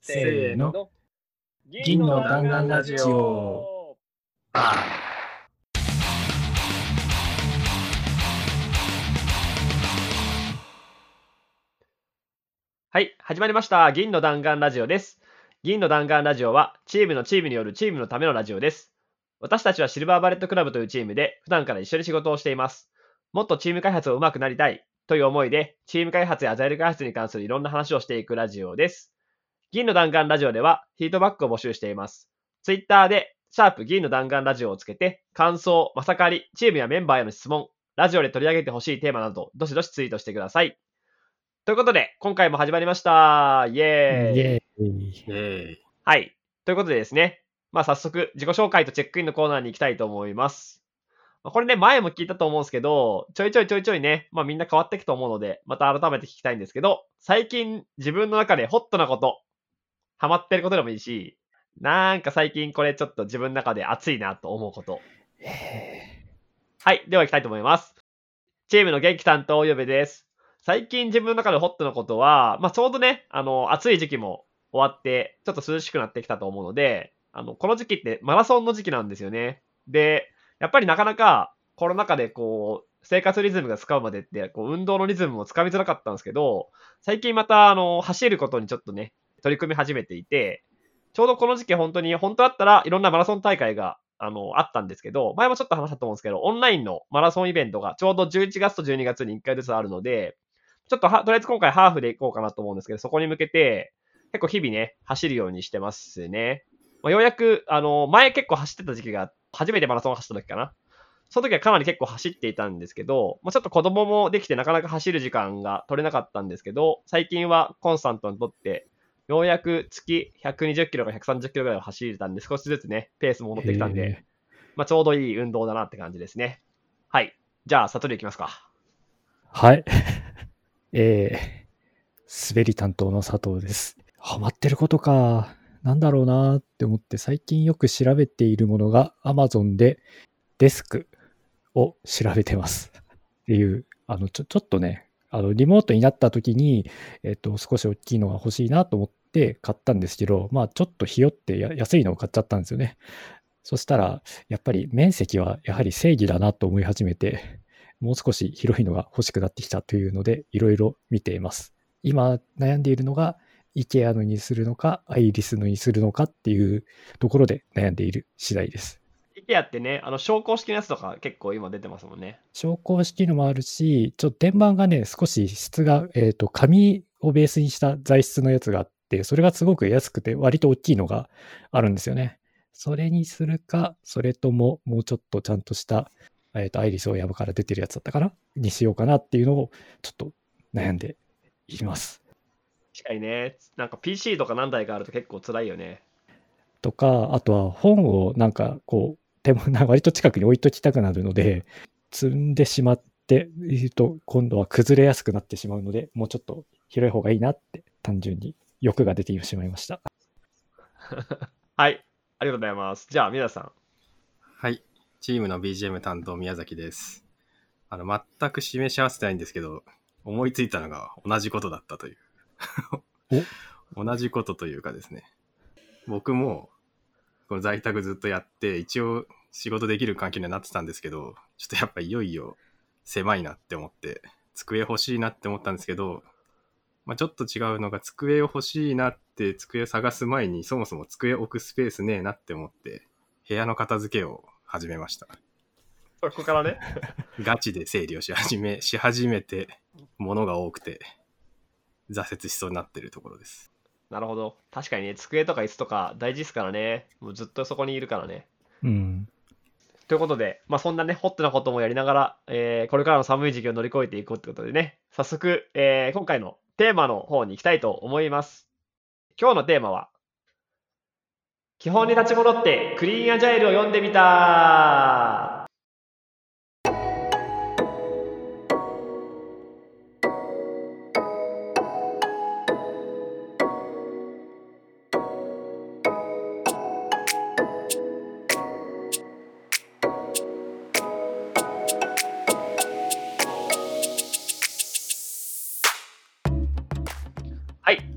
せーの。銀の弾丸ラジオ。はい、始まりました。銀の弾丸ラジオです。銀の弾丸ラジオは、チームのチームによるチームのためのラジオです。私たちはシルバーバレットクラブというチームで、普段から一緒に仕事をしています。もっとチーム開発を上手くなりたいという思いで、チーム開発やアジャイル開発に関するいろんな話をしていくラジオです。銀の弾丸ラジオでは、フィードバックを募集しています。ツイッターで、シャープ銀の弾丸ラジオをつけて、感想、まさかり、チームやメンバーへの質問、ラジオで取り上げてほしいテーマなど、どしどしツイートしてください。ということで、今回も始まりました。イエーイ。イエーイ。イェーイ。はい。ということでですね、まあ早速、自己紹介とチェックインのコーナーに行きたいと思います。まあこれね、前も聞いたと思うんですけど、ちょいちょいちょいちょいね、まあみんな変わっていくと思うので、また改めて聞きたいんですけど、最近自分の中でホットなこと、ハマってることでもいいし、なんか最近これちょっと自分の中で熱いなと思うこと。はい。では行きたいと思います。チームの元気担当、ゆべです。最近自分の中でホットなことは、まあちょうどね、あの、暑い時期も終わって、ちょっと涼しくなってきたと思うので、あの、この時期ってマラソンの時期なんですよね。で、やっぱりなかなかコロナ禍でこう、生活リズムがつかむまでって、こう、運動のリズムもつかみづらかったんですけど、最近また、あの、走ることにちょっとね、取り組み始めていて、ちょうどこの時期本当に、本当だったらいろんなマラソン大会が、あの、あったんですけど、前もちょっと話したと思うんですけど、オンラインのマラソンイベントがちょうど11月と12月に1回ずつあるので、ちょっとは、とりあえず今回ハーフで行こうかなと思うんですけど、そこに向けて、結構日々ね、走るようにしてますね。まあ、ようやく、あの、前結構走ってた時期が、初めてマラソン走った時かな。その時はかなり結構走っていたんですけど、まあ、ちょっと子供もできてなかなか走る時間が取れなかったんですけど、最近はコンスタントにとって、ようやく月120キロか130キロぐらいを走れたんで、少しずつね、ペースも戻ってきたんへで、まあ、ちょうどいい運動だなって感じですね。はい。じゃあ、悟り行きますか。はい。えー、滑り担当の佐藤です。ハマってることか。なんだろうなって思って最近よく調べているものが Amazon でデスクを調べてます。っていう、あの、ちょ、ちょっとね、あの、リモートになった時に、えっと、少し大きいのが欲しいなと思って買ったんですけど、まあ、ちょっとひよってや安いのを買っちゃったんですよね。そしたら、やっぱり面積はやはり正義だなと思い始めて、もう少し広いのが欲しくなってきたというので、いろいろ見ています。今悩んでいるのが、IKEA のにするのか、アイリスのにするのかっていうところで悩んでいる次第です。IKEA ってね、あの、昇降式のやつとか結構今出てますもんね。昇降式のもあるし、ちょっと天板がね、少し質が、えっ、と、紙をベースにした材質のやつがあって、それがすごく安くて割と大きいのがあるんですよね。それにするか、それとももうちょっとちゃんとした、えっ、と、アイリスオーヤマから出てるやつだったかな？にしようかなっていうのをちょっと悩んでいます。確かにね、なんか PC とか何台かあると結構辛いよね。とか、あとは本をなんかこう、手も な割と近くに置いときたくなるので、積んでしまっていると、今度は崩れやすくなってしまうので、もうちょっと広い方がいいなって、単純に欲が出てしまいました。はい。ありがとうございます。じゃあ、皆さん。はい。チームの BGM 担当宮崎です。あの、全く示し合わせてないんですけど、思いついたのが同じことだったという。同じことというかですね。僕も、この在宅ずっとやって、一応仕事できる環境にはなってたんですけど、ちょっとやっぱいよいよ狭いなって思って、机欲しいなって思ったんですけど、まあ、ちょっと違うのが机を欲しいなって机を探す前にそもそも机置くスペースねえなって思って部屋の片付けを始めました。ここからね。ガチで整理をし始め、し始めて物が多くて挫折しそうになってるところです。なるほど。確かにね、机とか椅子とか大事ですからね。もうずっとそこにいるからね。うん。ということで、まあそんなね、ホットなこともやりながら、えーこれからの寒い時期を乗り越えていこうってことでね、早速、えー今回のテーマの方に行きたいと思います。今日のテーマは、基本に立ち戻ってクリーンアジャイルを読んでみた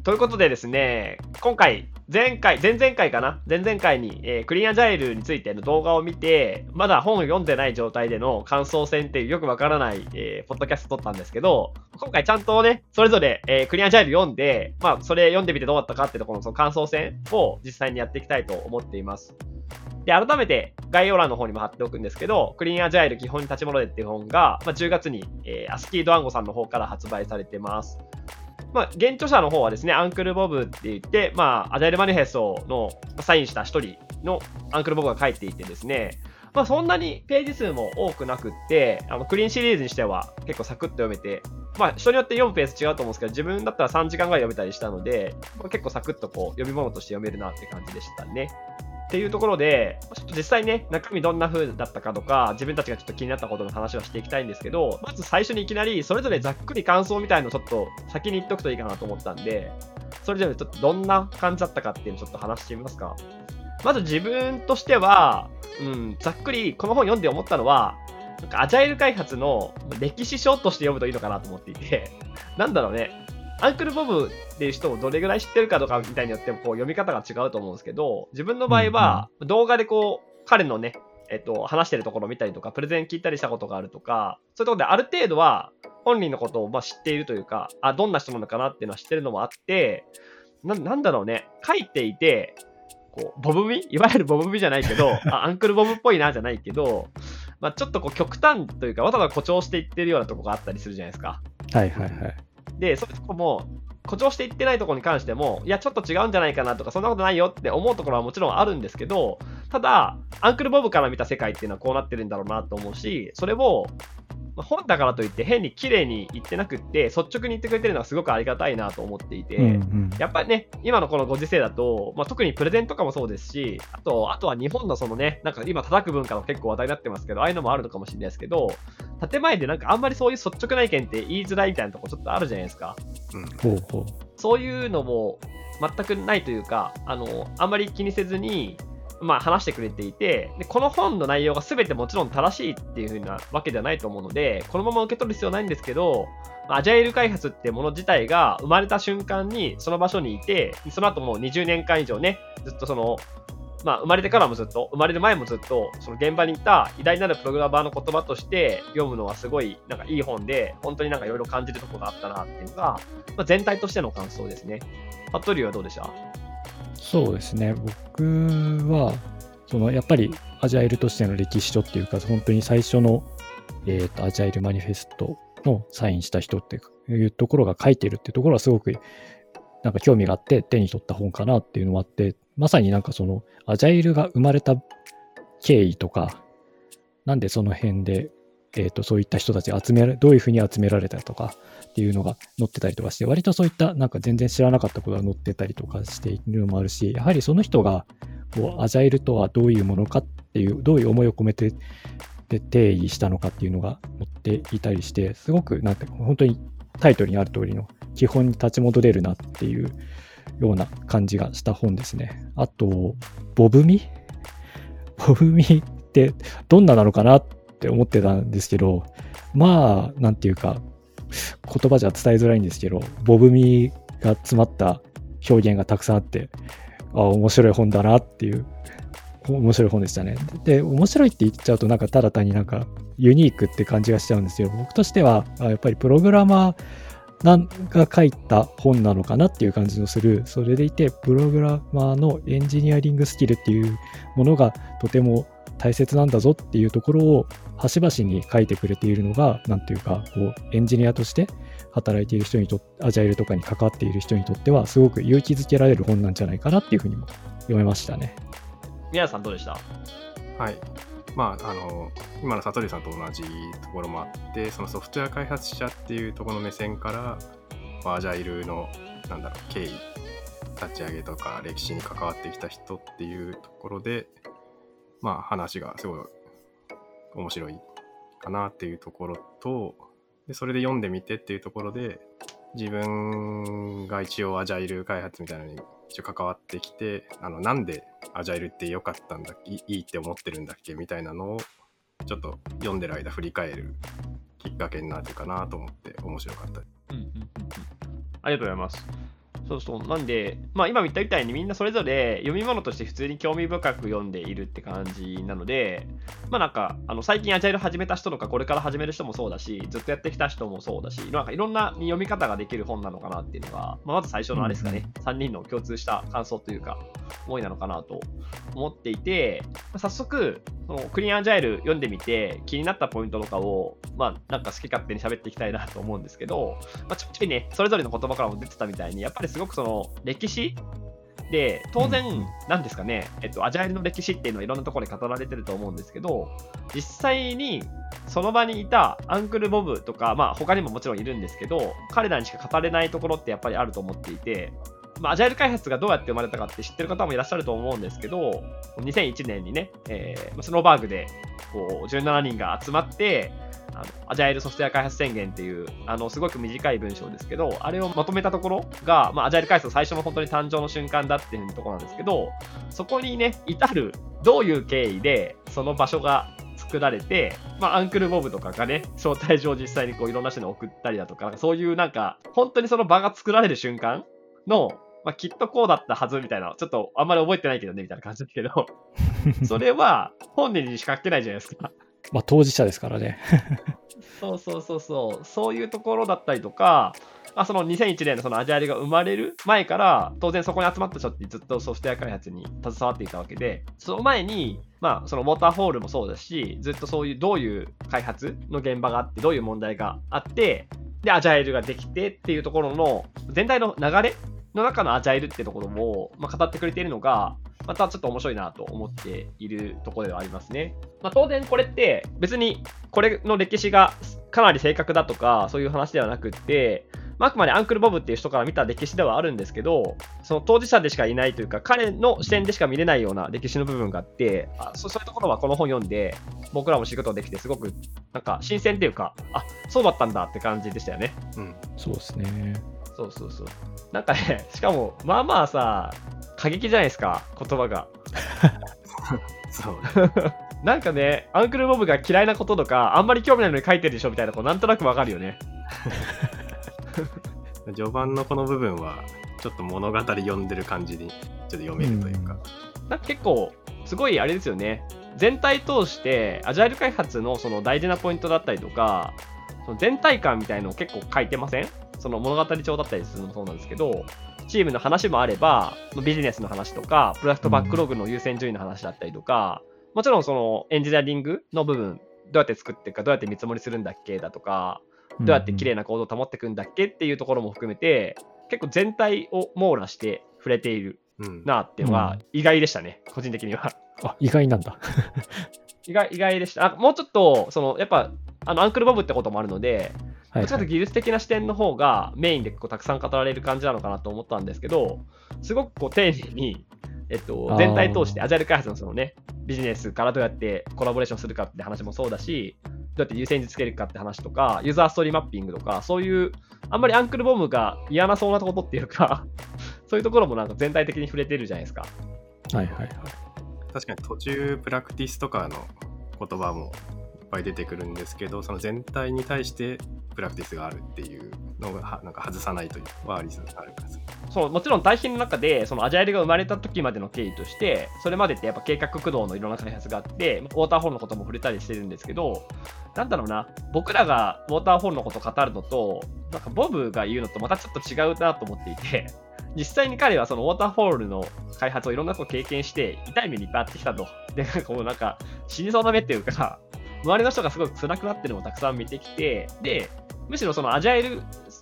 ということでですね、今回、前回、前々回かな？前々回に、えー、クリーンアジャイルについての動画を見て、まだ本を読んでない状態での感想戦っていうよくわからない、えー、ポッドキャスト撮ったんですけど、今回ちゃんとね、それぞれ、えー、クリーンアジャイル読んで、まあ、それ読んでみてどうだったかってところのその感想戦を実際にやっていきたいと思っています。で、改めて概要欄の方にも貼っておくんですけど、クリーンアジャイル基本に立ち戻れっていう本が、まあ、10月に、えー、アスキードワンゴさんの方から発売されてます。まあ、現著者の方はですね、アンクルボブって言って、まあ、アジャイルマニフェストのサインした一人のアンクルボブが書いていてですね、まあ、そんなにページ数も多くなくって、あのクリーンシリーズにしては結構サクッと読めて、まあ、人によって読むペース違うと思うんですけど、自分だったら3時間ぐらい読めたりしたので、まあ、結構サクッとこう読み物として読めるなって感じでしたね。っていうところで、ちょっと実際ね、中身どんな風だったかとか、自分たちがちょっと気になったことの話はしていきたいんですけど、まず最初にいきなり、それぞれざっくり感想みたいのちょっと先に言っとくといいかなと思ったんで、それぞれちょっとどんな感じだったかっていうのちょっと話してみますか。まず自分としては、うん、ざっくりこの本読んで思ったのは、なんかアジャイル開発の歴史書として読むといいのかなと思っていて、なんだろうね、アンクルボブっていう人をどれぐらい知ってるかとかみたいによってもこう読み方が違うと思うんですけど、自分の場合は動画でこう、彼のね、えっと、話してるところを見たりとか、プレゼン聞いたりしたことがあるとか、そういうところである程度は本人のことをまあ知っているというか、あ、どんな人なのかなっていうのは知ってるのもあって、ななんだろうね、書いていて、こう、ボブミいわゆるボブミじゃないけど、あアンクルボブっぽいなじゃないけど、まあ、ちょっとこう極端というか、わざわざ誇張していってるようなとこがあったりするじゃないですか。はいはいはい。で、そういうとこも、誇張していってないところに関しても、いや、ちょっと違うんじゃないかなとか、そんなことないよって思うところはもちろんあるんですけど、ただ、アンクルボブから見た世界っていうのはこうなってるんだろうなと思うし、それを、まあ、本だからといって変に綺麗に言ってなくって、率直に言ってくれてるのはすごくありがたいなと思っていて、うんうん、やっぱりね、今のこのご時世だと、まあ、特にプレゼンとかもそうですし、あと、あとは日本のそのね、なんか今叩く文化も結構話題になってますけど、ああいうのもあるのかもしれないですけど、建前でなんかあんまりそういう率直な意見って言いづらいみたいなとこちょっとあるじゃないですか。うん、ほうほう。そういうのも全くないというか、あの、あんまり気にせずに、まあ、話してくれていてで、この本の内容が全てもちろん正しいっていう風なわけではないと思うので、このまま受け取る必要ないんですけど、アジャイル開発ってもの自体が生まれた瞬間にその場所にいて、その後もう20年間以上ね、ずっとその、まあ、生まれてからもずっと、生まれる前もずっと、その現場にいた偉大なるプログラマーの言葉として読むのはすごい、なんかいい本で、本当になんかいろいろ感じるとこがあったなっていうのが、まあ、全体としての感想ですね。服部はどうでした？そうですね。僕は、そのやっぱりアジャイルとしての歴史書っていうか、本当に最初の、えーと、アジャイルマニフェストのサインした人っていうところが書いてるっていうところはすごくなんか興味があって手に取った本かなっていうのもあって、まさになんかそのアジャイルが生まれた経緯とか、なんでその辺で、え、ー、と、そういった人たちが集められ、どういうふうに集められたとかっていうのが載ってたりとかして、割とそういったなんか全然知らなかったことが載ってたりとかしているのもあるし、やはりその人が、こう、アジャイルとはどういうものかっていう、どういう思いを込めてで定義したのかっていうのが載っていたりして、すごくなんて本当にタイトルにある通りの基本に立ち戻れるなっていうような感じがした本ですね。あと、ボブミ？ボブミってどんななのかなってって思ってたんですけど、まあ、なんていうか、言葉じゃ伝えづらいんですけど、ボブミが詰まった表現がたくさんあって、あ面白い本だなっていう、面白い本でしたね。で、面白いって言っちゃうと、なんかただ単になんかユニークって感じがしちゃうんですけど、僕としては、やっぱりプログラマー、なんが書いた本なのかなっていう感じのする、それでいて、プログラマーのエンジニアリングスキルっていうものがとても大切なんだぞっていうところを端々に書いてくれているのが、なんていうか、こう、エンジニアとして働いている人にとって、アジャイルとかに関わっている人にとっては、すごく勇気づけられる本なんじゃないかなっていうふうにも読めましたね。宮さんどうでした？はい。まあ、あの今の悟りさんと同じところもあってそのソフトウェア開発者っていうところの目線から、まあ、アジャイルのなんだろう経緯立ち上げとか歴史に関わってきた人っていうところでまあ話がすごい面白いかなっていうところとでそれで読んでみてっていうところで自分が一応アジャイル開発みたいなのに一応関わってきてあのなんでアジャイルって良かったんだいいって思ってるんだっけみたいなのをちょっと読んでる間振り返るきっかけになるかなと思って面白かった、うんうんうん、ありがとうございます。そうそう。なんで、まあ今言ったみたいにみんなそれぞれ読み物として普通に興味深く読んでいるって感じなので、まあなんか、あの最近アジャイル始めた人とかこれから始める人もそうだし、ずっとやってきた人もそうだし、なんかいろんな読み方ができる本なのかなっていうのが、まあ、まず最初のあれですかね、3人の共通した感想というか、思いなのかなと思っていて、まあ早速、そのクリーンアジャイル読んでみて気になったポイントとかを、まあなんか好き勝手に喋っていきたいなと思うんですけど、まあ、ちょいちょいね、それぞれの言葉からも出てたみたいに、やっぱりすごくその歴史で、当然なんですかね、えっと、アジャイルの歴史っていうのはいろんなところで語られてると思うんですけど、実際にその場にいたアンクル・ボブとか、まあ他にももちろんいるんですけど、彼らにしか語れないところってやっぱりあると思っていて、まあ、アジャイル開発がどうやって生まれたかって知ってる方もいらっしゃると思うんですけど、2001年にね、えースノーバーグでこう17人が集まって、あのアジャイルソフトウェア開発宣言っていう、あのすごく短い文章ですけど、あれをまとめたところが、まあ、アジャイル開発の最初の本当に誕生の瞬間だっていうところなんですけど、そこにね、至る、どういう経緯でその場所が作られて、まあ、アンクルボブとかがね、招待状を実際にこういろんな人に送ったりだとか、そういうなんか、本当にその場が作られる瞬間の、まあ、きっとこうだったはずみたいな、ちょっとあんまり覚えてないけどね、みたいな感じだけど、それは本人にしか書けないじゃないですか。まあ当事者ですからね。そうそうそうそう、そういうところだったりとか、まあ、その2001年のそのアジャイルが生まれる前から、当然そこに集まった人ってずっとソフトウェア開発に携わっていたわけで、その前に、まあ、そのウォーターホールもそうだし、ずっとそういうどういう開発の現場があって、どういう問題があって、で、アジャイルができてっていうところの全体の流れの中のアジャイルってところも、まあ、語ってくれているのが、またちょっと面白いなと思っているところではありますね。まあ、当然これって別にこれの歴史がかなり正確だとかそういう話ではなくって、まあ、あくまでアンクル・ボブっていう人から見た歴史ではあるんですけど、その当事者でしかいないというか、彼の視点でしか見れないような歴史の部分があって、あそそういうところはこの本読んで、僕らも知ることができて、すごくなんか新鮮っていうか、あそうだったんだって感じでしたよね。うん。そうですね。そうそうそう。なんかね、しかも、まあまあさ、過激じゃないですか、言葉が。そう。なんかね、アンクル・ボブが嫌いなこととか、あんまり興味ないのに書いてるでしょみたいな、こうなんとなくわかるよね。序盤のこの部分は、ちょっと物語読んでる感じに、ちょっと読めるというか。なんか結構、すごいあれですよね。全体通して、アジャイル開発のその大事なポイントだったりとか、その全体感みたいのを結構書いてません？その物語帳だったりするのもそうなんですけど、チームの話もあれば、ビジネスの話とか、プロジェクトバックログの優先順位の話だったりとか、もちろんそのエンジニアリングの部分、どうやって作っていくか、どうやって見積もりするんだっけだとか、どうやって綺麗な行動を保っていくんだっけっていうところも含めて、結構全体を網羅して触れているうん。なっていうのは意外でしたね、個人的には。あ、意外なんだ。意外意外でした。あもうちょっと、そのやっぱ、あのアンクルボブってこともあるので、はい、どっちかというと技術的な視点の方がメインでこうたくさん語られる感じなのかなと思ったんですけど、すごくこう丁寧に、えっと全体通してアジャイル開発のそのね、ビジネスからどうやってコラボレーションするかって話もそうだし、どうやって優先順位つけるかって話とか、ユーザーストーリーマッピングとか、そういう、あんまりアンクルボムが嫌なそうなことっていうか、そういうところもなんか全体的に触れてるじゃないですか。はいはいはい。確かに途中、プラクティスとかの言葉もぱい出てくるんですけど、その全体に対してプラクティスがあるっていうのが、はなんか外さないというはありあるんです。そうもちろん対比の中でそのアジャイルが生まれた時までの経緯としてそれまでってやっぱ計画駆動のいろんな開発があってウォーターホールのことも触れたりしてるんですけどなんだろうな僕らがウォーターホールのことを語るのとなんかボブが言うのとまたちょっと違うなと思っていて実際に彼はそのウォーターホールの開発をいろんなこと経験して痛い目にいっぱいあってきたとでなんかもうなんか死にそうな目っていうか周りの人がすごく辛くなってるのをたくさん見てきてでむしろそのアジャイル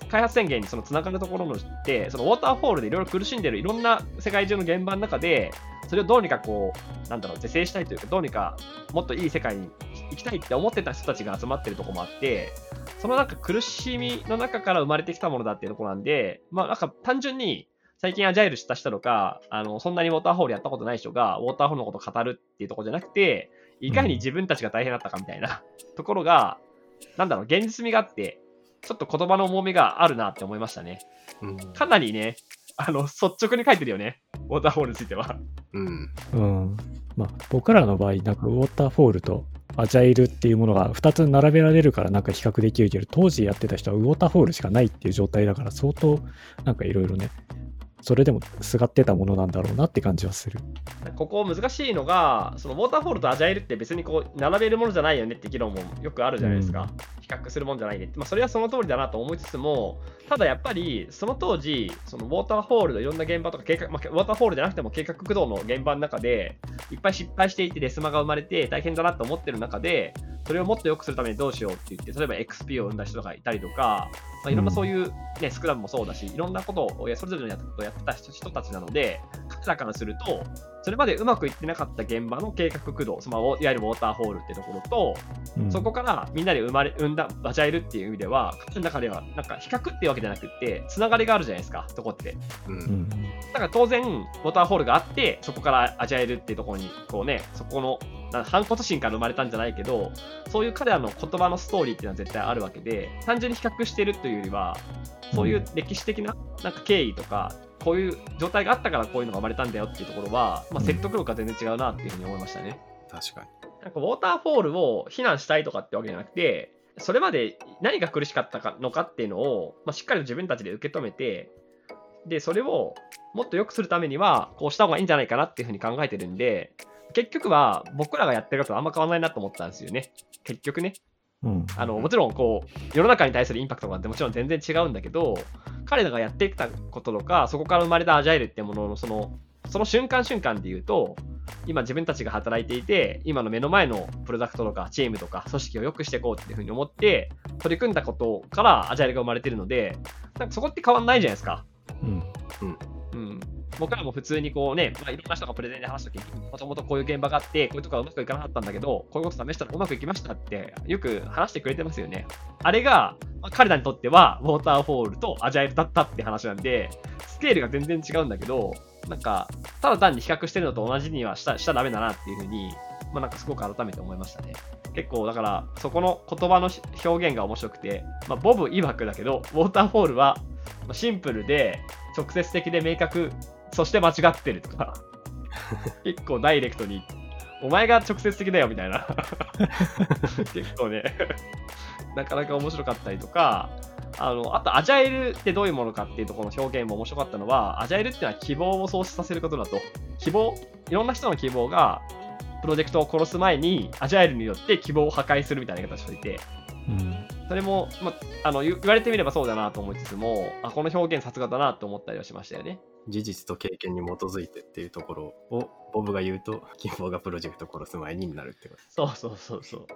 開発宣言にそのつながるところのって、そのウォーターフォールでいろいろ苦しんでるいろんな世界中の現場の中で、それをどうにかこう、なんだろう、是正したいというか、どうにかもっといい世界に行きたいって思ってた人たちが集まってるとこもあって、そのなんか苦しみの中から生まれてきたものだっていうとこなんで、まあなんか単純に最近アジャイルした人とか、あの、そんなにウォーターホールやったことない人がウォーターホールのこと語るっていうとこじゃなくて、いかに自分たちが大変だったかみたいな ところが、なんだろう、現実味があって、ちょっと言葉の重みがあるなって思いましたね。うん。かなりね、あの、率直に書いてるよね。ウォーターホールについては。うん。うん。まあ、僕らの場合、なんかウォーターフォールとアジャイルっていうものが2つ並べられるからなんか比較できるけど、当時やってた人はウォーターフォールしかないっていう状態だから、相当なんかいろいろね、それでもすがってたものなんだろうなって感じはする。ここ難しいのが、そのウォーターフォールとアジャイルって別にこう並べるものじゃないよねって議論もよくあるじゃないですか。比較するもんじゃないねって。まあ、それはその通りだなと思いつつも、ただやっぱりその当時、そのウォーターフォールのいろんな現場とか計画、まあ、ウォーターフォールじゃなくても計画駆動の現場の中で、いっぱい失敗していてレスマが生まれて大変だなと思ってる中で、それをもっと良くするためにどうしようって言って、例えば XP を生んだ人がいたりとか、まあ、いろんなそういう、ね、スクラムもそうだし、いろんなことをそれぞれのやったことをやってた人たちなので、彼らからすると、それまでうまくいってなかった現場の計画駆動、そのいわゆるウォーターホールってところと、うん、そこからみんなで生まれ生んだバジャイルっていう意味では、彼の中ではなんか比較っていうわけじゃなくて、つながりがあるじゃないですか、そこって。うん、だから当然、ウォーターホールがあって、そこからアジャイルっていうところに、こうね、そこの反骨心から生まれたんじゃないけど、そういう彼らの言葉のストーリーっていうのは絶対あるわけで、単純に比較してるというよりは、そういう歴史的ななんか経緯とか、こういう状態があったからこういうのが生まれたんだよっていうところは、まあ、説得力が全然違うなっていうふうに思いましたね。確かに。なんかウォーターフォールを非難したいとかってわけじゃなくて、それまで何が苦しかったかのかっていうのを、まあ、しっかりと自分たちで受け止めて、で、それをもっと良くするためには、こうした方がいいんじゃないかなっていうふうに考えてるんで、結局は僕らがやってることはあんま変わらないなと思ったんですよね。結局ね。うん、あのもちろんこう世の中に対するインパクトがってもちろん全然違うんだけど彼らがやってきたこととかそこから生まれたアジャイルってもののそのその瞬間瞬間で言うと今自分たちが働いていて今の目の前のプロダクトとかチームとか組織を良くしていこうっていうふうに思って取り組んだことからアジャイルが生まれてるのでなんかそこって変わんないじゃないですか。うん、うんうん僕らも普通にこうね、まあ、いろんな人がプレゼンで話すときに、もともとこういう現場があって、こういうとこはうまくいかなかったんだけど、こういうこと試したらうまくいきましたってよく話してくれてますよね。あれが、まあ、彼らにとっては、ウォーターフォールとアジャイルだったって話なんで、スケールが全然違うんだけど、なんか、ただ単に比較してるのと同じにはしたしちゃダメだなっていうふうに、まあ、なんかすごく改めて思いましたね。結構だから、そこの言葉の表現が面白くて、まあ、ボブ曰くだけど、ウォーターフォールはシンプルで直接的で明確そして間違ってるとか、結構ダイレクトに、お前が直接的だよみたいな、結構ね、なかなか面白かったりとか、あの、あと、アジャイルってどういうものかっていうところの表現も面白かったのは、アジャイルっていうのは希望を創出させることだと。希望いろんな人の希望が、プロジェクトを殺す前に、アジャイルによって希望を破壊するみたいな言い方をしていて、うん、それも、まあの、言われてみればそうだなと思いつつも、あ、この表現さすがだなと思ったりはしましたよね。事実と経験に基づいてっていうところをボブが言うと希望がプロジェクト殺す前になるってこと。そうそうそうそう。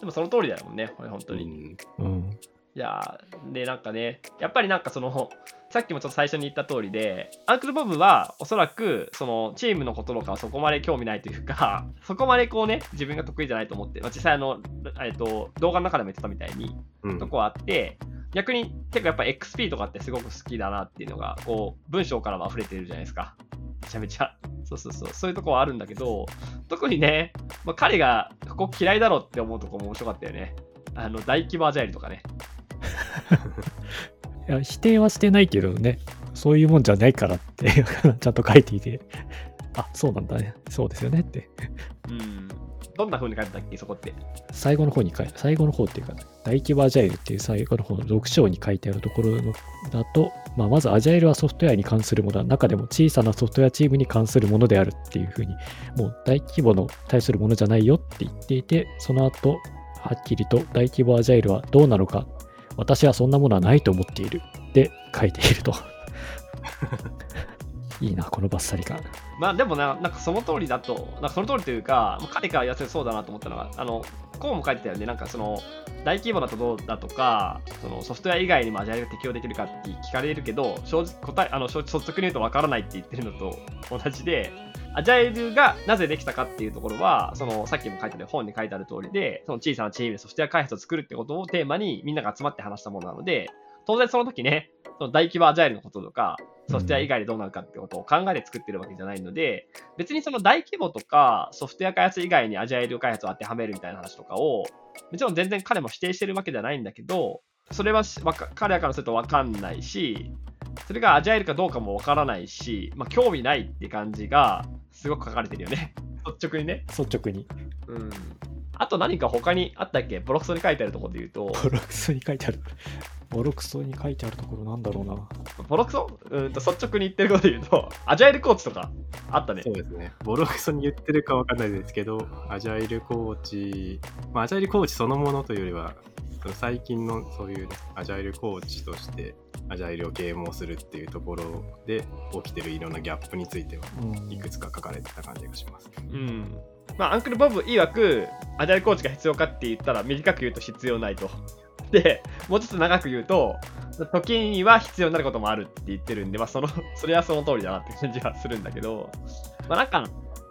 でもその通りだよねこれ本当に、うん、うん、いやでなんかねやっぱりなんかそのさっきもちょっと最初に言った通りでアンクルボブはおそらくそのチームのこととかはそこまで興味ないというか そこまでこうね自分が得意じゃないと思って、まあ、実際あの、えっと、動画の中でも言ってたみたいに、うん、とこはあって逆に結構やっぱ XP とかってすごく好きだなっていうのが、こう、文章からも溢れてるじゃないですか。めちゃめちゃ。そうそうそう。そういうとこはあるんだけど、特にね、まあ、彼がここ嫌いだろうって思うとこも面白かったよね。あの、大規模アジャイルとかね。いや否定はしてないけどね、そういうもんじゃないからって ちゃんと書いていて、あ、そうなんだね。そうですよねって。うん。どんな風に書いてたっけ、そこって？最後の方に書いて、最後の方っていうか、大規模アジャイルっていう最後の方の6章に書いてあるところのだと、まあ、まずアジャイルはソフトウェアに関するものは、中でも小さなソフトウェアチームに関するものであるっていう風に、もう大規模の対するものじゃないよって言っていて、その後、はっきりと大規模アジャイルはどうなのか、私はそんなものはないと思っているって書いていると。いいな、このバッサリ感。まあでもな、なんかその通りだと、なんかその通りというか、彼から言わせそうだなと思ったのが、あの、こうも書いてたよね、なんかその、大規模だとどうだとか、そのソフトウェア以外にもアジャイルが適用できるかって聞かれるけど、正直答え、あの、率直に言うとわからないって言ってるのと同じで、アジャイルがなぜできたかっていうところは、そのさっきも書いてある本に書いてある通りで、その小さなチームでソフトウェア開発を作るってことをテーマにみんなが集まって話したものなので、当然その時ね、その大規模アジャイルのこととか、ソフトウェア以外でどうなるかってことを考えて作ってるわけじゃないので、別にその大規模とかソフトウェア開発以外にアジャイル開発を当てはめるみたいな話とかを、もちろん全然彼も否定してるわけじゃないんだけど、それは彼らからすると分かんないし、それがアジャイルかどうかも分からないし、まあ、興味ないって感じがすごく書かれてるよね。率直にね。率直に。うん。あと何か他にあったっけ？ブロクソに書いてあるところで言うと。ブロクソに書いてある。ボロクソに書いてあるところなんだろうな。ボロクソ？うんと率直に言ってることで言うと、アジャイルコーチとかあったねそ。うですね。ボロクソに言ってるかわかんないですけど、アジャイルコーチ、まあ、アジャイルコーチそのものというよりは、最近のそういう、ね、アジャイルコーチとして、アジャイルを啓蒙するっていうところで起きてるいろんなギャップについては、うんいくつか書かれてた感じがします。うん。まあ、アンクルボブ曰く、アジャイルコーチが必要かって言ったら、短く言うと必要ないと。で、もうちょっと長く言うと、時には必要になることもあるって言ってるんで、まあ、その、それはその通りだなって感じはするんだけど、まあ、なんか、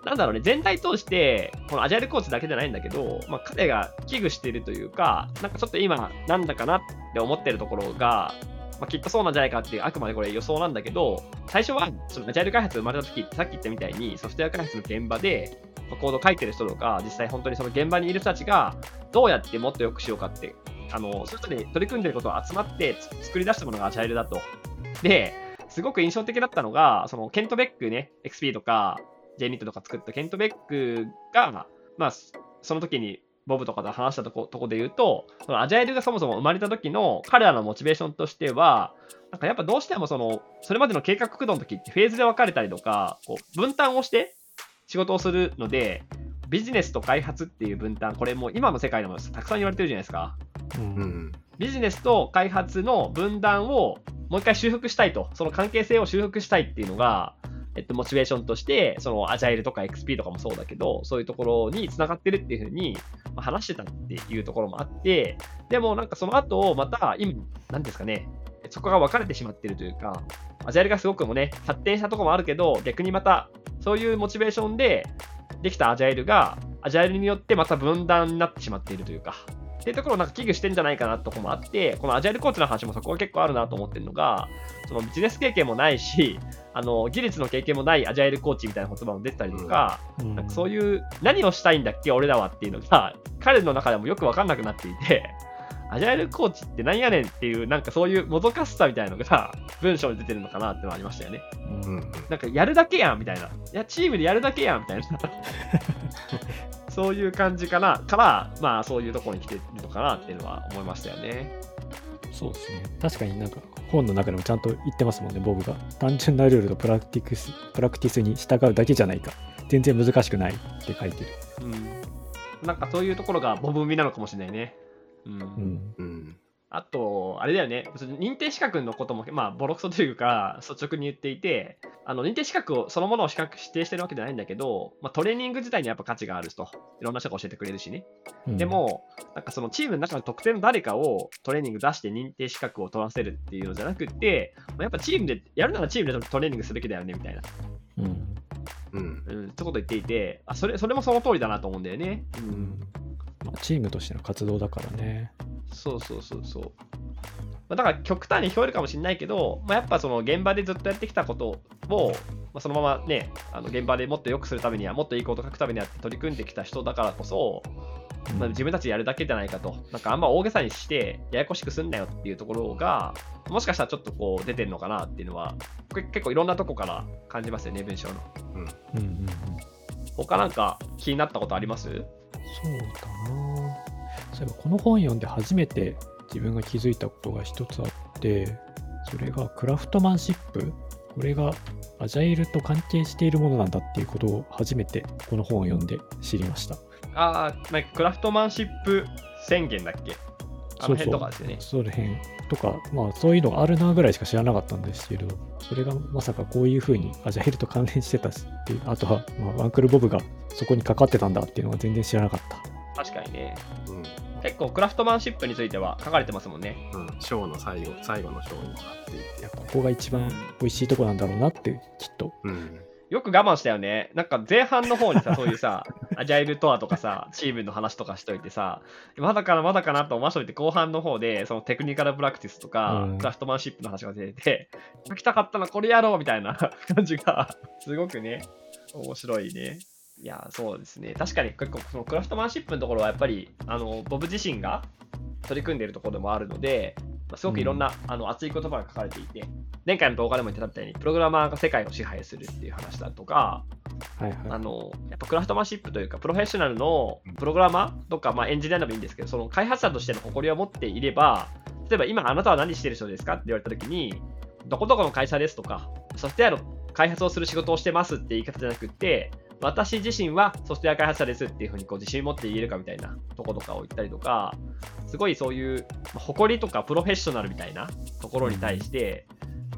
なんだろうね、全体通して、このアジャイルコーチだけじゃないんだけど、まあ、彼が危惧しているというか、なんかちょっと今、なんだかなって思ってるところが、まあ、きっとそうなんじゃないかっていう、あくまでこれ予想なんだけど、最初は、そのアジャイル開発生まれた時さっき言ったみたいに、ソフトウェア開発の現場で、まあコードを書いてる人とか、実際本当にその現場にいる人たちが、どうやってもっと良くしようかって、あの、そういう人に取り組んでることが集まってつ作り出したものがアジャイルだと。で、すごく印象的だったのが、そのケント・ベックね、XP とか JNIT とか作ったケント・ベックが、まあ、その時にボブとかと話したとことこで言うと、そのアジャイルがそもそも生まれた時の彼らのモチベーションとしては、なんかやっぱどうしてもその、それまでの計画駆動の時ってフェーズで分かれたりとか、こう分担をして仕事をするので、ビジネスと開発っていう分担、これもう今の世界でもたくさん言われてるじゃないですか。うん。ビジネスと開発の分断をもう一回修復したいと、その関係性を修復したいっていうのが、えっと、モチベーションとして、そのアジャイルとか XP とかもそうだけど、そういうところに繋がってるっていうふうにま話してたっていうところもあって、でもなんかその後、また今、なんですかね、そこが分かれてしまってるというか、アジャイルがすごくもね、発展したとこもあるけど、逆にまた、そういうモチベーションでできたアジャイルが、アジャイルによってまた分断になってしまっているというか、っていうところをなんか危惧してんじゃないかなところもあって、このアジャイルコーチの話もそこは結構あるなと思ってるのが、そのビジネス経験もないし、あの技術の経験もないアジャイルコーチみたいな言葉も出てたりとか、うんなんかそういう何をしたいんだっけ、俺らはっていうのが、彼の中でもよく分かんなくなっていて、アジャイルコーチってなんやねんっていう、なんかそういうもどかしさみたいなのが文章に出てるのかなってのはありましたよね。うん。なんかやるだけやんみたいな。いや、チームでやるだけやんみたいな。そういう感じかな、から、まあそういうところに来てるのかなっていうのは思いましたよね。そうですね。確かになんか本の中でもちゃんと言ってますもんね、ボブが。単純なルールとプラクティクスプラクティスに従うだけじゃないか。全然難しくないって書いてる。うん。なんかそういうところがボブ味なのかもしれないね。うん。うん。うん。あと、あれだよね、別に認定資格のことも、まあ、ボロクソというか、率直に言っていて、あの認定資格をそのものを資格否定してるわけじゃないんだけど、まあ、トレーニング自体にやっぱ価値があると、いろんな人が教えてくれるしね。うんで、も、なんかそのチームの中の特定の誰かをトレーニング出して認定資格を取らせるっていうのじゃなくって、まあやっぱチームで、やるならチームでトレーニングすべきだよねみたいな、うん。うん。うん、ってこと言っていて、あそれそれもその通りだなと思うんだよね。ううんんまあ、チームとしての活動だからね。そうそうそうそう。まあだから極端に聞こえるかもしれないけど、まあ、やっぱその現場でずっとやってきたことを、まあ、そのままね、あの現場でもっと良くするためには、もっといいことを書くためにはって取り組んできた人だからこそ、うんまあ、自分たちでやるだけじゃないかと、なんかあんま大げさにして、ややこしくすんなよっていうところが、もしかしたらちょっとこう出てるのかなっていうのは、これ結構いろんなとこから感じますよね、文章の。うんうんうん。他なんか気になったことあります？そうだなえばこの本読んで初めて自分が気づいたことが一つあってそれがクラフトマンシップこれがアジャイルと関係しているものなんだっていうことを初めてこの本を読んで知りました。ああ、なんかクラフトマンシップ宣言だっけ？あの辺とかですよね。その辺とかまあそういうのがあるなぐらいしか知らなかったんですけどそれがまさかこういうふうにアジャイルと関連してたしあとは、まあ、アンクルボブがそこにかかってたんだっていうのは全然知らなかった確かにね。うん。結構クラフトマンシップについては書かれてますもんね。うん。ショーの最後、最後のショーにもなっていていや。ここが一番美味しいとこなんだろうなってきっとうん。よく我慢したよね。なんか前半の方にさ、そういうさ、アジャイルとはとかさ、チームの話とかしといてさ、まだかな、まだかなと思わしといて、後半の方で、そのテクニカルプラクティスとか、うんクラフトマンシップの話が出てて、書きたかったな、これやろうみたいな感じが、すごくね、面白いね。いや、そうですね。確かに結構、そのクラフトマンシップのところはやっぱり、あの、ボブ自身が取り組んでいるところでもあるので、まあすごくいろんな、あの熱い言葉が書かれていて、前回の動画でも言ってたみたいに、プログラマーが世界を支配するっていう話だとか、はいはい。あのやっぱクラフトマンシップというか、プロフェッショナルのプログラマーとか、まあ、エンジニアでもいいんですけど、その開発者としての誇りを持っていれば、例例えば今あなたは何してる人ですかって言われた時に、どこどこの会社ですとか、ソフトウェアの開発をする仕事をしてますって言い方じゃなくて、私自身はソフトウェア開発者ですっていうふうにこう自信持って言えるかみたいなとことかを言ったりとか、すごいそういう誇りとかプロフェッショナルみたいなところに対して、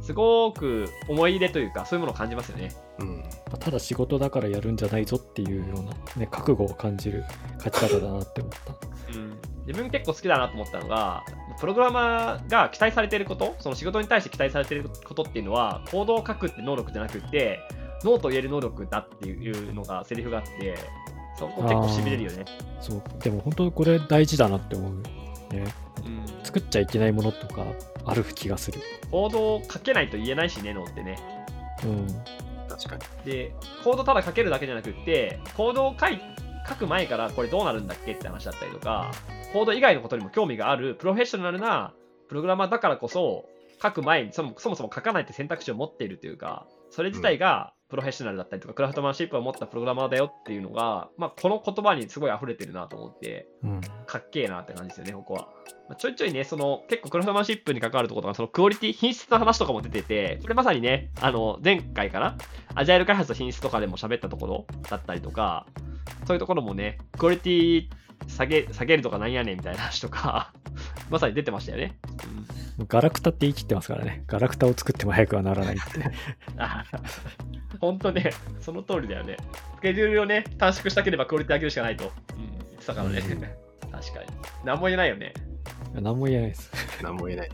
すごく思い入れというか、そういうものを感じますよね。うん。ただ仕事だからやるんじゃないぞっていうような、ね、覚悟を感じる書き方だなって思った。うん、自分結構好きだなと思ったのが、プログラマーが期待されていること、その仕事に対して期待されていることっていうのは、コードを書くって能力じゃなくて、ノーと言える能力だっていうのがセリフがあって、そこ結構しびれるよね。そう、でも本当これ大事だなって思う。ね、うん、作っちゃいけないものとかある気がする。コードを書けないと言えないしね、ノーってね。うん。確かに。で、コードただ書けるだけじゃなくって、コードを書い書く前からこれどうなるんだっけって話だったりとか、コード以外のことにも興味があるプロフェッショナルなプログラマーだからこそ、書く前にそもそも書かないって選択肢を持っているというか、それ自体がプロフェッショナルだったりとか、クラフトマンシップを持ったプログラマーだよっていうのが、まあ、この言葉にすごい溢れてるなと思って、うん、かっけえなって感じですよね、ここは。まあ、ちょいちょいね、その結構クラフトマンシップに関わるところとか、そのクオリティ、品質の話とかも出てて、これまさにね、あの、前回かな、アジャイル開発と品質とかでも喋ったところだったりとか、そういうところもね、クオリティ下げ下げるとかなんやねんみたいな話とか まさに出てましたよね。うん、ガラクタって言い切ってますからね。ガラクタを作っても早くはならないって。本当ね、その通りだよね。スケジュールをね、短縮したければクオリティ上げるしかないと。うん、言ってたからね。確かに。何も言えないよね。何も言えないです。何も言えない。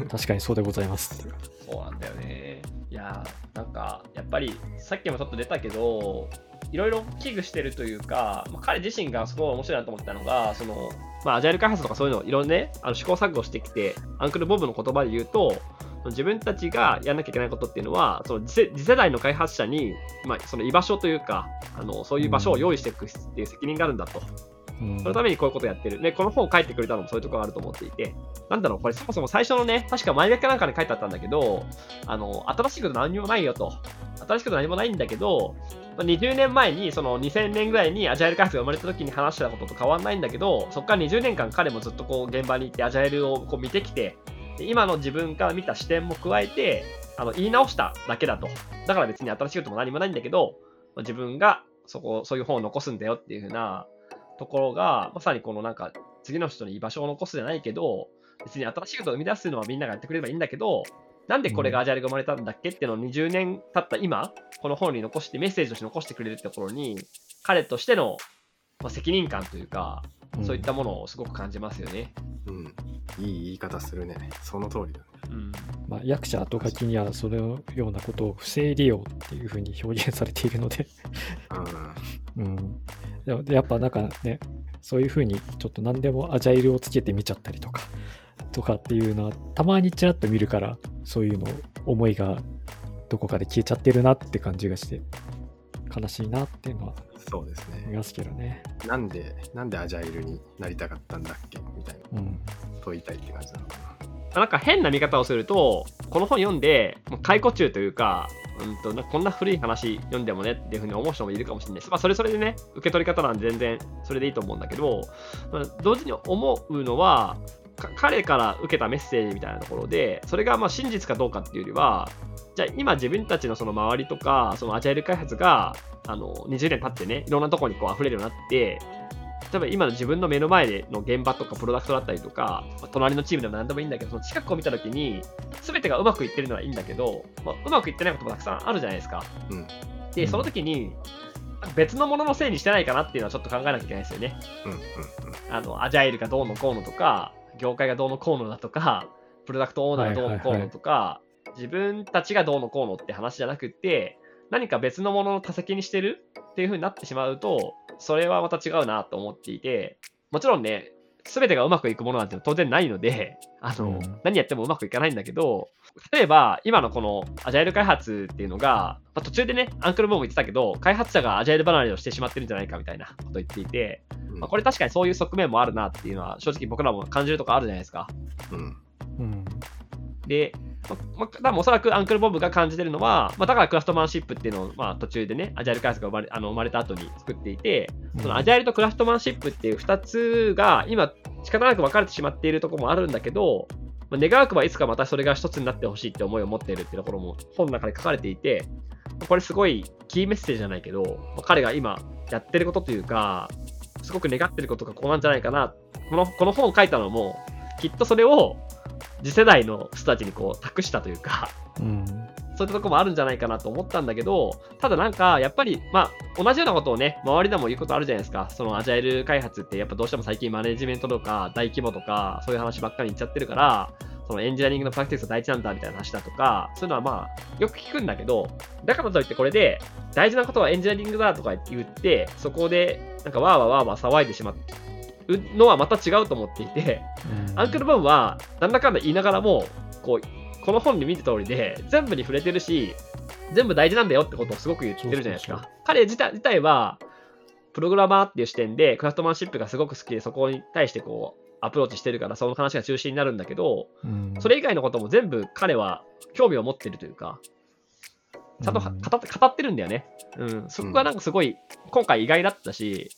うん、確かにそうでございます。そうなんだよね。いやなんか、やっぱり、さっきもちょっと出たけど、いろいろ危惧してるというか、まあ、彼自身がすごい面白いなと思ったのが、その、まあ、アジャイル開発とかそういうのをいろいろね、あの試行錯誤してきて、アンクル・ボブの言葉で言うと、自分たちがやんなきゃいけないことっていうのは、その次世代の開発者に、まあ、その居場所というか、あのそういう場所を用意していくっていう責任があるんだと。そのためにこういうことやってる。で、この本を書いてくれたのもそういうところがあると思っていて、なんだろう、これそもそも最初のね、確か前書きなんかで書いてあったんだけど、あの、新しいこと何にもないよと。新しいこと何もないんだけど、20年前に、その2000年ぐらいにアジャイル開発が生まれた時に話したことと変わんないんだけど、そこから20年間彼もずっとこう現場に行ってアジャイルをこう見てきて、今の自分から見た視点も加えて、あの言い直しただけだと。だから別に新しいことも何もないんだけど、自分がそこ、そういう本を残すんだよっていう風なところが、まさにこのなんか次の人に居場所を残すじゃないけど、別に新しいことを生み出すのはみんながやってくれればいいんだけど、なんでこれがアジャイルが生まれたんだっけっていうのを20年経った今、この本に残してメッセージとして残してくれるってところに、彼としての、ま責任感というか、そういったものをすごく感じますよね。うん。いい言い方するね。その通りだね。うんまあ、役者後書きにはそのようなことを不正利用っていうふうに表現されているのでうん、でもやっぱなんかねそういうふうにちょっと何でもアジャイルをつけてみちゃったりとかとかっていうのはたまにちらっと見るからそういうの思いがどこかで消えちゃってるなって感じがして悲しいなっていうのはそうですね。見ますけどね。なんでなんでアジャイルになりたかったんだっけ？みたいな、うん、問いたいって感じなのかな。なんか変な見方をするとこの本読んで解雇中というかうんと、なこんな古い話読んでもねっていうふうに思う人もいるかもしれないです。まあ、それそれでね、受け取り方なんで全然それでいいと思うんだけど、まあ、同時に思うのは、彼から受けたメッセージみたいなところで、それがまあ真実かどうかっていうよりは、じゃあ今自分たちのその周りとか、そのアジャイル開発が、あの、20年経ってね、いろんなところにこう溢れるようになって、例えば今の自分の目の前での現場とかプロダクトだったりとか、まあ、隣のチームでも何でもいいんだけど、その近くを見たときに、全てがうまくいってるのはいいんだけど、まあ、うまくいってないこともたくさんあるじゃないですか。うん、で、その時に、別のもののせいにしてないかなっていうのはちょっと考えなきゃいけないですよね。うんうんうん、あの、アジャイルがどうのこうのとか、業界がどうのこうのだとか、プロダクトオーナーがどうのこうのとか、はいはいはい、自分たちがどうのこうのって話じゃなくて、何か別のものの多責にしてるっていう風になってしまうと、それはまた違うなと思っていて、もちろんね、すべてがうまくいくものなんて当然ないので、あの、うん、何やってもうまくいかないんだけど、例えば、今のこのアジャイル開発っていうのが、まあ、途中でね、アンクルボーも言ってたけど、開発者がアジャイル離れをしてしまってるんじゃないかみたいなことを言っていて、うん、まあ、これ確かにそういう側面もあるなっていうのは、正直僕らも感じるとこあるじゃないですか。うん。うん、で、まあ、多分おそらくアンクルボブが感じてるのは、まあ、だからクラフトマンシップっていうのを、まあ、途中でね、アジャイル開発が生まれあの生まれた後に作っていて、そのアジャイルとクラフトマンシップっていう2つが今、仕方なく分かれてしまっているところもあるんだけど、まあ、願わくばいつかまたそれが一つになってほしいって思いを持っているってところも本の中で書かれていて、これすごいキーメッセージじゃないけど、まあ、彼が今やってることというか、すごく願ってることがここなんじゃないかな。このこの本を書いたのも、きっとそれを次世代の人たちにこう託したというか、うん。そういったとこもあるんじゃないかなと思ったんだけど、ただなんか、やっぱり、まあ、同じようなことをね、周りでも言うことあるじゃないですか。そのアジャイル開発って、やっぱどうしても最近マネジメントとか、大規模とか、そういう話ばっかり言っちゃってるから、そのエンジニアリングのプラクティスが大事なんだみたいな話だとか、そういうのはまあ、よく聞くんだけど、だからといってこれで、大事なことはエンジニアリングだとか言って、そこで、なんかわーわーわーわー騒いでしまうのはまた違うと思っていて、アンクルボムは、なんだかんだ言いながらも、こう、この本で見てた通りで、全部に触れてるし、全部大事なんだよってことをすごく言ってるじゃないですか。彼自体自体は、プログラマーっていう視点で、クラフトマンシップがすごく好きで、そこに対してこう、アプローチしてるから、その話が中心になるんだけど、うんそれ以外のことも全部彼は興味を持ってるというか、ちゃんと語ってるんだよね。うん。そこがなんかすごい、今回意外だったし、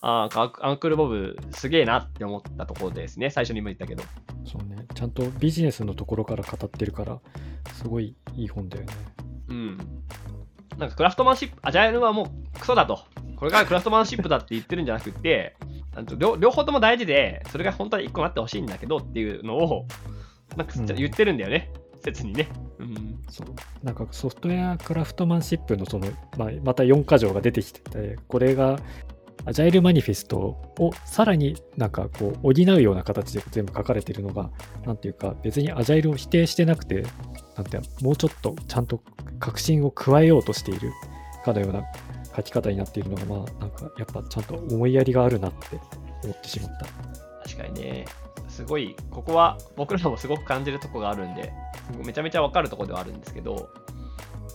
ああ、アンクルボブすげえなって思ったところですね。最初にも言ったけど。そうね。ちゃんとビジネスのところから語ってるから、すごいいい本だよね。うん。なんかクラフトマンシップ、アジャイルはもうクソだと。これがクラフトマンシップだって言ってるんじゃなくて、両両方とも大事で、それが本当は1個なってほしいんだけどっていうのを、なんかうん言ってるんだよね。説にね。うん。そう。なんかソフトウェアクラフトマンシップのその、まあ、また4箇条が出てきてて、これがアジャイルマニフェストをさらになんかこう補うような形で全部書かれてるのが、なんていうか別にアジャイルを否定してなくて、なんていうのもうちょっとちゃんと革新を加えようとしているかのような書き方になっているのが、まあなんかやっぱちゃんと思いやりがあるなって思ってしまった。確かにね。すごい、ここは僕らもすごく感じるとこがあるんで、めちゃめちゃわかるとこではあるんですけど、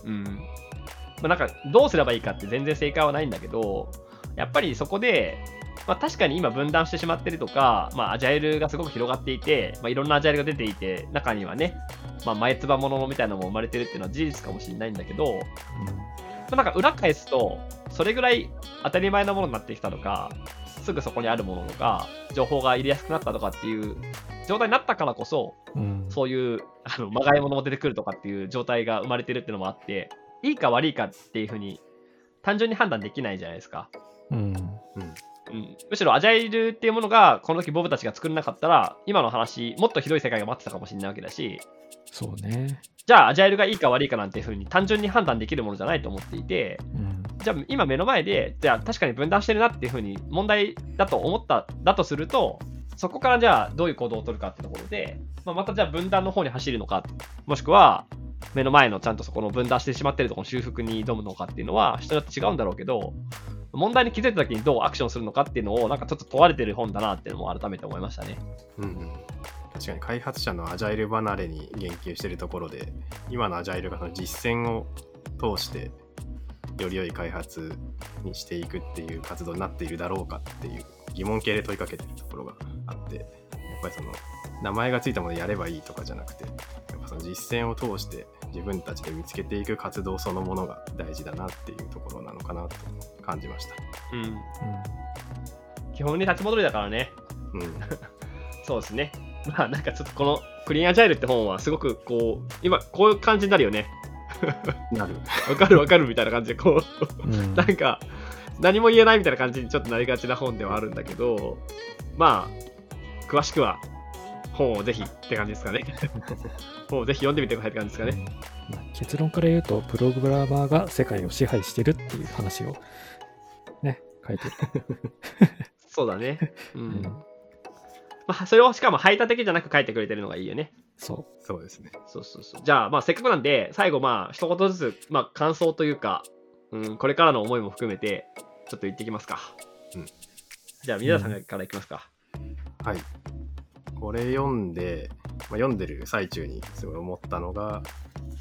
うん。まあ、なんか、どうすればいいかって全然正解はないんだけど、やっぱりそこで、まあ、確かに今分断してしまってるとか、まあ、アジャイルがすごく広がっていて、まあ、いろんなアジャイルが出ていて、中にはね、まあ、前つばものみたいなのも生まれてるっていうのは事実かもしれないんだけど、まあなんか裏返すと、それぐらい当たり前なものになってきたとか、すぐそこにあるものとか、情報が入れやすくなったとかっていう状態になったからこそ、うん。そういうあのまがいものも出てくるとかっていう状態が生まれてるっていうのもあって、いいか悪いかっていうふうに単純に判断できないじゃないですか。うん。うん。うん、むしろアジャイルっていうものがこの時ボブたちが作れなかったら今の話もっとひどい世界が待ってたかもしれないわけだしそうね。じゃあアジャイルがいいか悪いかなんていうふうに単純に判断できるものじゃないと思っていてうん。じゃあ今目の前でじゃあ確かに分断してるなっていうふうに問題だと思っただとするとそこからじゃあどういう行動を取るかってところで、まあ、またじゃあ分断の方に走るのかもしくは目の前のちゃんとそこの分断してしまってるところの修復に挑むのかっていうのは人によって違うんだろうけど問題に気づいた時にどうアクションするのかっていうのをなんかちょっと問われてる本だなっていうのも改めて思いましたね。うんうん確かに開発者のアジャイル離れに言及してるところで今のアジャイルがその実践を通してより良い開発にしていくっていう活動になっているだろうかっていう疑問形で問いかけてるところがあってやっぱりその名前がついたものやればいいとかじゃなくてやっぱその実践を通して自分たちで見つけていく活動そのものが大事だなっていうところなのかなと感じました。うん。うん。基本に立ち戻りだからね。うん、そうですね。まあなんかちょっとこのクリーンアジャイルって本はすごくこう、今こういう感じになるよね。なる。わかるわかるみたいな感じでこう、うん なんか何も言えないみたいな感じにちょっとなりがちな本ではあるんだけど、まあ、詳しくは本をぜひって感じですかね。本をぜひ読んでみてくださいって感じですかね。まあ結論から言うと、プログラマーが世界を支配してるっていう話をね、書いてる。そうだね。うん。うんまあ、それをしかも排他的じゃなく書いてくれてるのがいいよね。そそうですね。そうそうそう。じゃあ、まあ、せっかくなんで、最後、まあ、一言ずつ、まあ、感想というか、うん、これからの思いも含めて、ちょっと言ってきますか。うん。じゃあ、皆さんからいきますか。はい。これ読んで、まあ、読んでる最中にすごい思ったのが、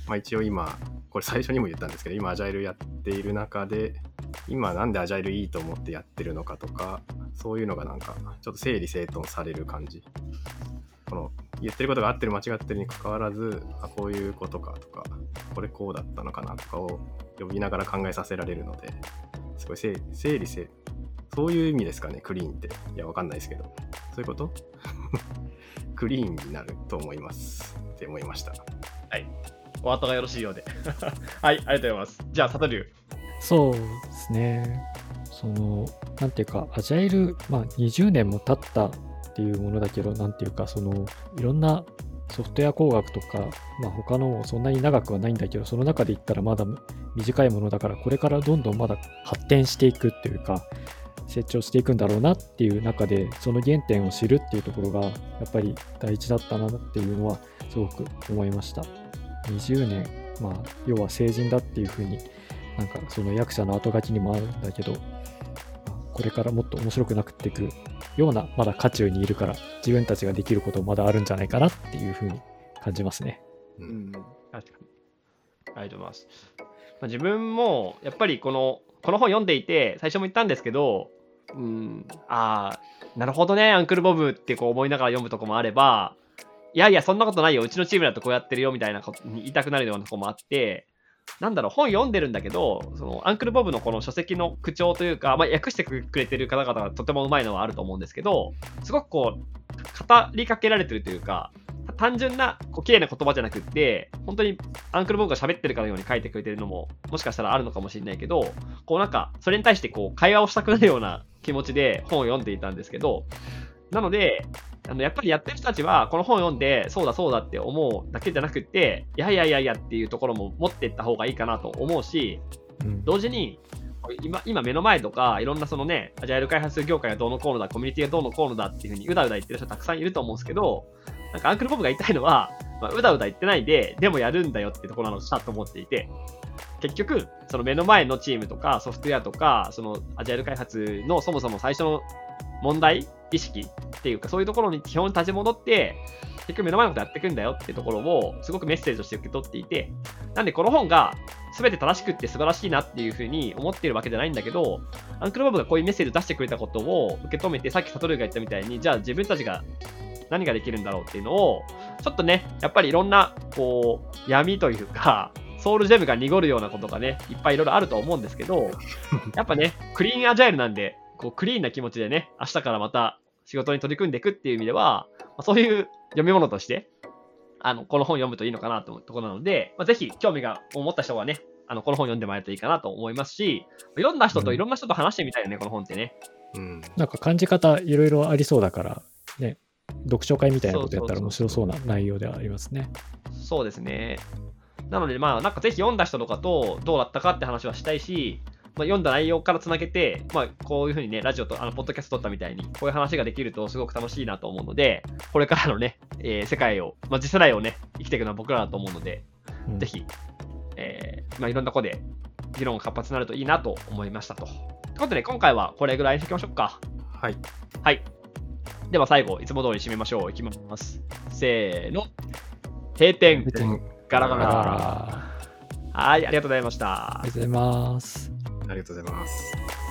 まあ、一応今、これ最初にも言ったんですけど、今、アジャイルやっている中で、今なんでアジャイルいいと思ってやってるのかとか、そういうのがなんか、ちょっと整理整頓される感じ。この言ってることが合ってる間違ってるにかかわらず、あ、こういうことかとか、これこうだったのかなとかを読みながら考えさせられるので、すごい整整理整そういう意味ですかね、クリーンって。いや、わかんないですけど。そういうこと？クリーンになると思います。って思いました。はい。お後がよろしいようで。はい、ありがとうございます。じゃあ、サトリュウ。そうですね。その、なんていうか、アジャイル、まあ、20年も経ったっていうものだけど、なんていうか、その、いろんなソフトウェア工学とか、まあ、他のもそんなに長くはないんだけど、その中で言ったらまだ短いものだから、これからどんどんまだ発展していくっていうか、成長していくんだろうなっていう中で、その原点を知るっていうところが、やっぱり大事だったなっていうのは、すごく思いました。20年、まあ、要は成人だっていうふうになんかその役者の後書きにもあるんだけど、まあこれからもっと面白くなっていくようなまだ渦中にいるから自分たちができることまだあるんじゃないかなっていうふうに感じますね。ううんん、確かに。ありがとうございます。まあ、自分も、やっぱりこの、この本読んでいて、最初も言ったんですけど、うん、ああ、なるほどね、アンクルボブってこう思いながら読むとこもあれば、いやいや、そんなことないよ、うちのチームだとこうやってるよみたいなことに言いたくなるようなとこもあって、なんだろう、本読んでるんだけど、そのアンクルボブのこの書籍の口調というか、まあ、訳してくれてる方々がとてもうまいのはあると思うんですけど、すごくこう、語りかけられてるというか、単純なこう綺麗な言葉じゃなくって、本当にアンクルボブが喋ってるかのように書いてくれてるのも、もしかしたらあるのかもしれないけど、こうなんか、それに対してこう会話をしたくなるような気持ちで本を読んでいたんですけど、なので、あのやっぱりやってる人たちは、この本を読んで、そうだそうだって思うだけじゃなくって、いやいやいやいやっていうところも持っていった方がいいかなと思うし、うん、同時に、今今目の前とか、いろんなそのね、アジャイル開発業界がどうのこうのだ、コミュニティがどうのこうのだっていうふうにうだうだ言ってる人たくさんいると思うんですけど、なんかアンクルボブが言いたいのは、まあ、うだうだ言ってないで、でもやるんだよってところなのかなと思っていて、結局、その目の前のチームとかソフトウェアとか、そのアジャイル開発のそもそも最初の問題意識っていうか、そういうところに基本立ち戻って、結局目の前のことやっていくんだよっていうところを、すごくメッセージとして受け取っていて、なんでこの本が全て正しくって素晴らしいなっていうふうに思ってるわけじゃないんだけど、アンクルボブがこういうメッセージを出してくれたことを受け止めて、さっきサトルが言ったみたいに、じゃあ自分たちが何ができるんだろうっていうのを、ちょっとね、やっぱりいろんな、こう、闇というか、ソウルジェムが濁るようなことがね、いっぱいいろいろあると思うんですけど、やっぱね、クリーンアジャイルなんで、こう、クリーンな気持ちでね、明日からまた仕事に取り組んでいくっていう意味では、まあそういう読み物として、あの、この本読むといいのかなと思うところなので、まあ、ぜひ興味が持った人はね、あの、この本読んでもらえるといいかなと思いますし、いろんな人といろんな人と話してみたいよね、この本ってね。うん。なんか感じ方いろいろありそうだから、ね、読書会みたいなことやったら面白そうな内容ではありますね。そうですね。なので、まあ、なんかぜひ読んだ人とかとどうだったかって話はしたいし、まあ、読んだ内容からつなげて、まあ、こういうふうにね、ラジオと、あの、ポッドキャスト撮ったみたいに、こういう話ができるとすごく楽しいなと思うので、これからのね、えー世界を、まあ、次世代をね、生きていくのは僕らだと思うので、うんぜひ、えーまあ、いろんな子で議論が活発になるといいなと思いましたと。ということで、今回はこれぐらいにしておきましょうか。はい。はい。では最後、いつも通り締めましょう。いきます。せーの。閉店。ガラガラガラ。あはい、ありがとうございましたりがとうございます。ありがとうございます。